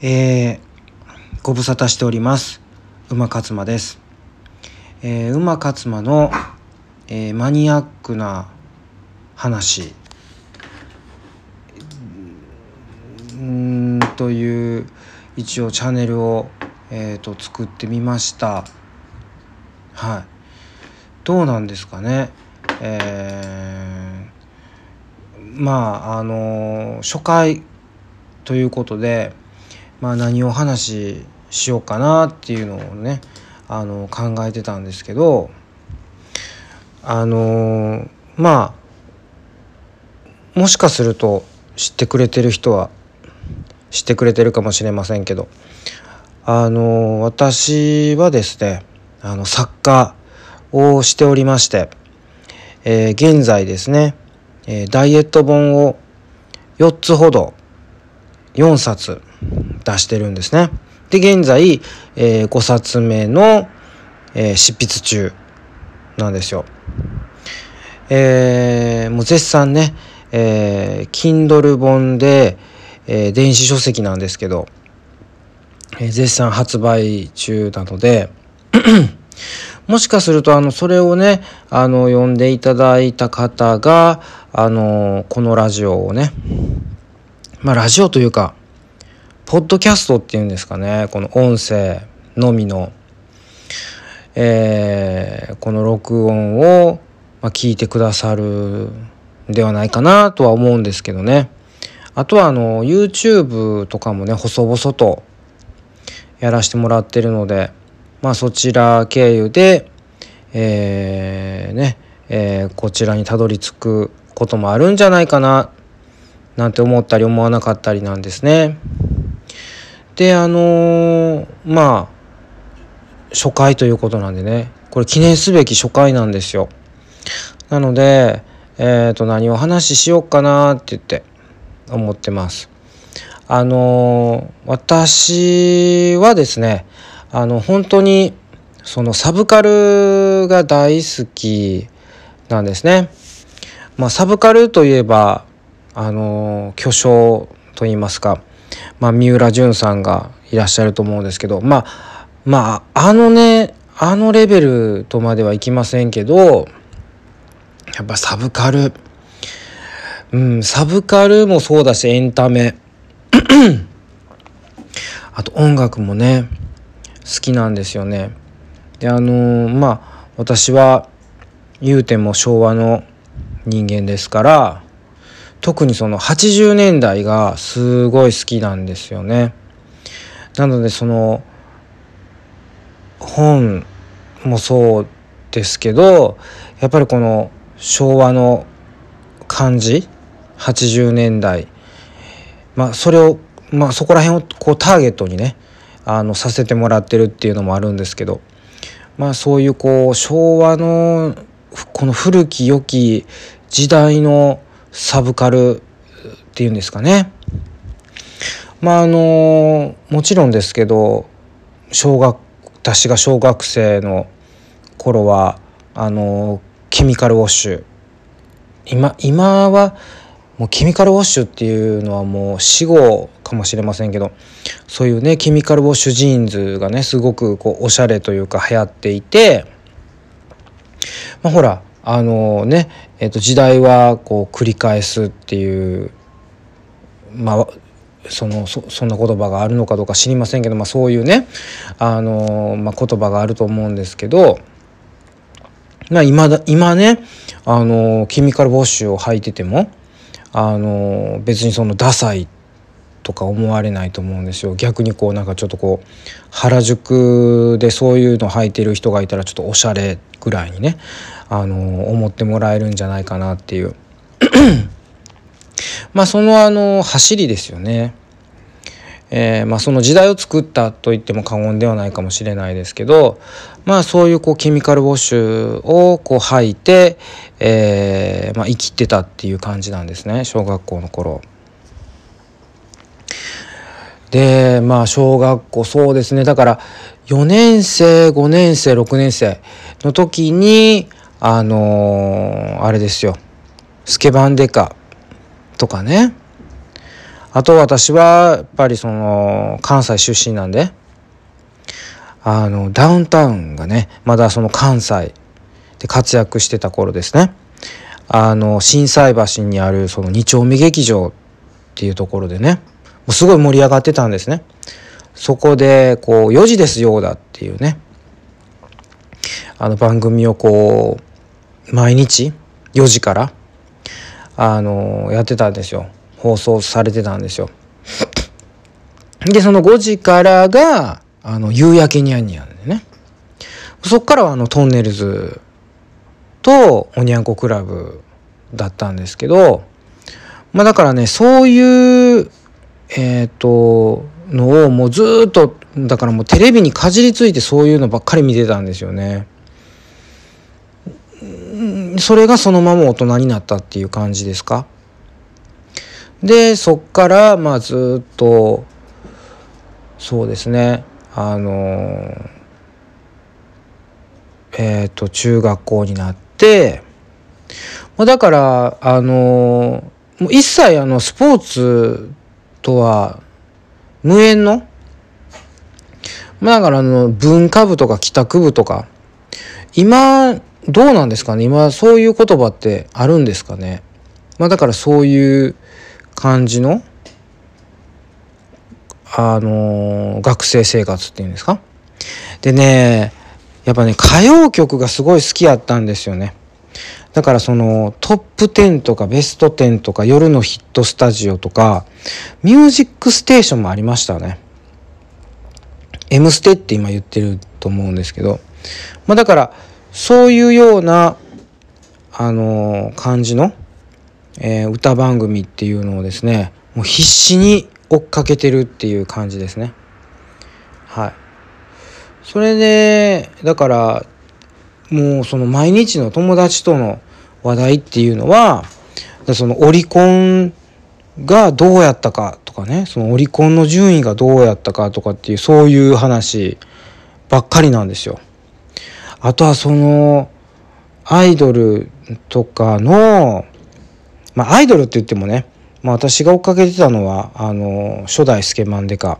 えー、ご無沙汰しております。馬勝馬です、えー、馬勝馬の、えー、マニアックな話。うんという一応チャンネルを、えーと、と作ってみました。はい。どうなんですかね。えー、まああの初回ということでまあ、何を話ししようかなっていうのをねあの考えてたんですけどあのまあもしかすると知ってくれてる人は知ってくれてるかもしれませんけどあの私はですねあの作家をしておりまして、えー、現在ですね、えー、ダイエット本を4つほど4冊出してるんですね。で、現在、えー、5冊目の、えー、執筆中なんですよ。えー、もう絶賛ね、えー、Kindle 本で、えー、電子書籍なんですけど、えー、絶賛発売中なので もしかすると、あの、それをね、あの、読んでいただいた方が、あの、このラジオをね、まあ、ラジオというか、ポッドキャストっていうんですかねこの音声のみの、えー、この録音を、ま、聞いてくださるんではないかなとは思うんですけどねあとはあの YouTube とかもね細々とやらせてもらってるのでまあそちら経由でえー、ね、えー、こちらにたどり着くこともあるんじゃないかななんて思ったり思わなかったりなんですね。であのー、まあ初回ということなんでねこれ記念すべき初回なんですよ。なので、えー、と何を話ししようかなって言って思ってます。あのー、私はですねあの本当にそのサブカルが大好きなんですね。まあ、サブカルといえばあの巨匠といいますかまあ、三浦淳さんがいらっしゃると思うんですけどまあまああのねあのレベルとまではいきませんけどやっぱサブカルうんサブカルもそうだしエンタメ あと音楽もね好きなんですよね。であのー、まあ私は言うても昭和の人間ですから特にその80年代がすごい好きなんですよね。なのでその本もそうですけどやっぱりこの昭和の感じ80年代まあそれをまあそこら辺をこうターゲットにねあのさせてもらってるっていうのもあるんですけどまあそういうこう昭和のこの古き良き時代のサブカルっていうんですかね。まああのもちろんですけど小学私が小学生の頃はあのケミカルウォッシュ今今はもうケミカルウォッシュっていうのはもう死語かもしれませんけどそういうねケミカルウォッシュジーンズがねすごくこうおしゃれというか流行っていてまあほらあのね、えー、と時代はこう繰り返すっていうまあそのそそんな言葉があるのかどうか知りませんけど、まあ、そういうねあの、まあ、言葉があると思うんですけど、まあ、今だ今ねあのケミカルウォッシュを履いててもあの別にそのダサいとか思われないと思うんですよ逆にこうなんかちょっとこう原宿でそういうの履いてる人がいたらちょっとおしゃれぐらいにねあの思ってもらえるんじゃないかなっていう まあそのあの走りですよね。えー、まあ、その時代を作ったと言っても過言ではないかもしれないですけどまあそういうこうケミカルウォッシュをこう吐いて、えー、まあ、生きてたっていう感じなんですね小学校の頃。でまあ小学校そうですね。だから4年生5年生6年生の時にあのー、あれですよ。スケバンデカとかね。あと私はやっぱりその関西出身なんであのダウンタウンがねまだその関西で活躍してた頃ですね。あの心斎橋にあるその二丁目劇場っていうところでね。すごい盛り上がってたんですね。そこでこう4時ですよだっていうね。あの番組をこう毎日4時からあのやってたんですよ。放送されてたんですよ。でその5時からがあの夕焼けにゃんにゃんでね。そっからはあのトンネルズとおにゃんこクラブだったんですけどまあだからねそういうえっ、とのをもうずっとだからもうテレビにかじりついてそういうのばっかり見てたんですよね。それがそのまま大人になったっていう感じですか？でそっからまあずっとそうですねあのえっ、ー、と中学校になってだからあのもう一切あのスポーツとは無縁の？まあだからあの文化部とか帰宅部とか。今どうなんですかね？今そういう言葉ってあるんですかね？まあだからそういう感じの？あの学生生活っていうんですか？でねやっぱね歌謡曲がすごい好きやったんですよね。だからそのトップ10とかベスト10とか夜のヒットスタジオとかミュージックステーションもありましたね。M ステって今言ってると思うんですけど、まあだからそういうようなあの感じの、えー、歌番組っていうのをですねもう必死に追っかけてるっていう感じですね。はい。それでだからもうその毎日の友達との話題っていうのはそのオリコンがどうやったかとかねそのオリコンの順位がどうやったかとかっていうそういう話ばっかりなんですよ。あとはそのアイドルとかのまあアイドルって言ってもね、まあ、私が追っかけてたのはあの初代スケマンデカ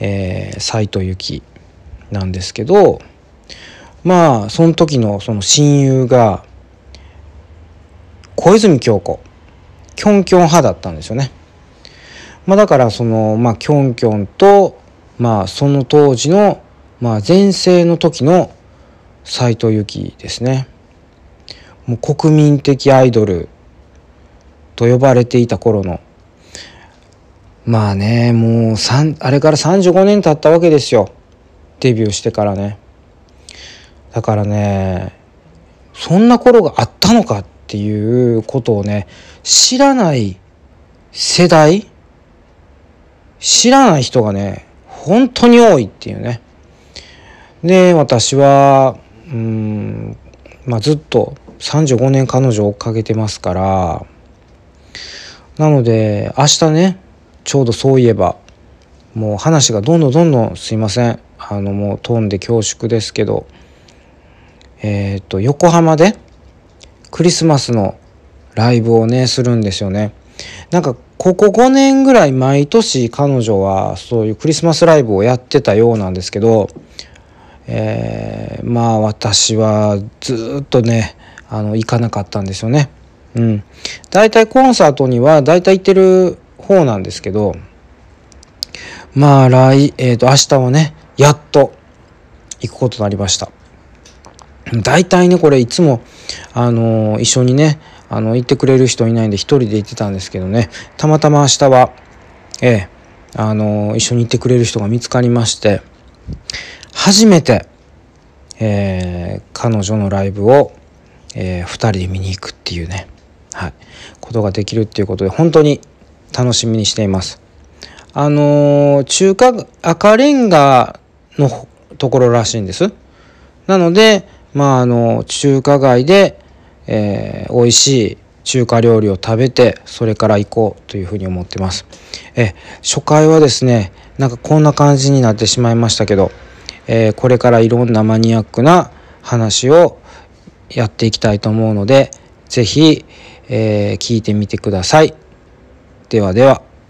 えー、斉藤由貴なんですけどまあその時のその親友が小泉京子キョンキョン派だったんですよね。まあ、だからそのまあキョンキョンとまあその当時のまあ前世の時の斎藤由貴ですね。もう国民的アイドルと呼ばれていた頃のまあねもうあれから35年経ったわけですよデビューしてからねだからねそんな頃があったのかっていうことをね知らない世代知らない人がね本当に多いっていうね。で私はうんまあずっと35年彼女を追っかけてますからなので明日ねちょうどそういえばもう話がどんどんどんどんすいません。あのもう飛んで恐縮ですけどえっ、と横浜でクリスマスのライブをねするんですよね。なんかここ5年ぐらい毎年彼女はそういうクリスマスライブをやってたようなんですけど、えー、まあ私はずっとねあの行かなかったんですよね。うん。大体コンサートには大体行ってる方なんですけどまあ来、えっ、ー、と明日はねやっと行くことになりました。大体ねこれいつもあの一緒にねあの行ってくれる人いないんで一人で行ってたんですけどねたまたま明日はええあの一緒に行ってくれる人が見つかりまして初めて、えー、彼女のライブを、えー、2人で見に行くっていうね、はい、ことができるっていうことで本当に楽しみにしています。あのー、中華赤レンガのところらしいんです。なのでまああの中華街で、えー、美味しい中華料理を食べてそれから行こうというふうに思ってます。え初回はですねなんかこんな感じになってしまいましたけど、えー、これからいろんなマニアックな話をやっていきたいと思うので是非、えー、聞いてみてください。ではでは。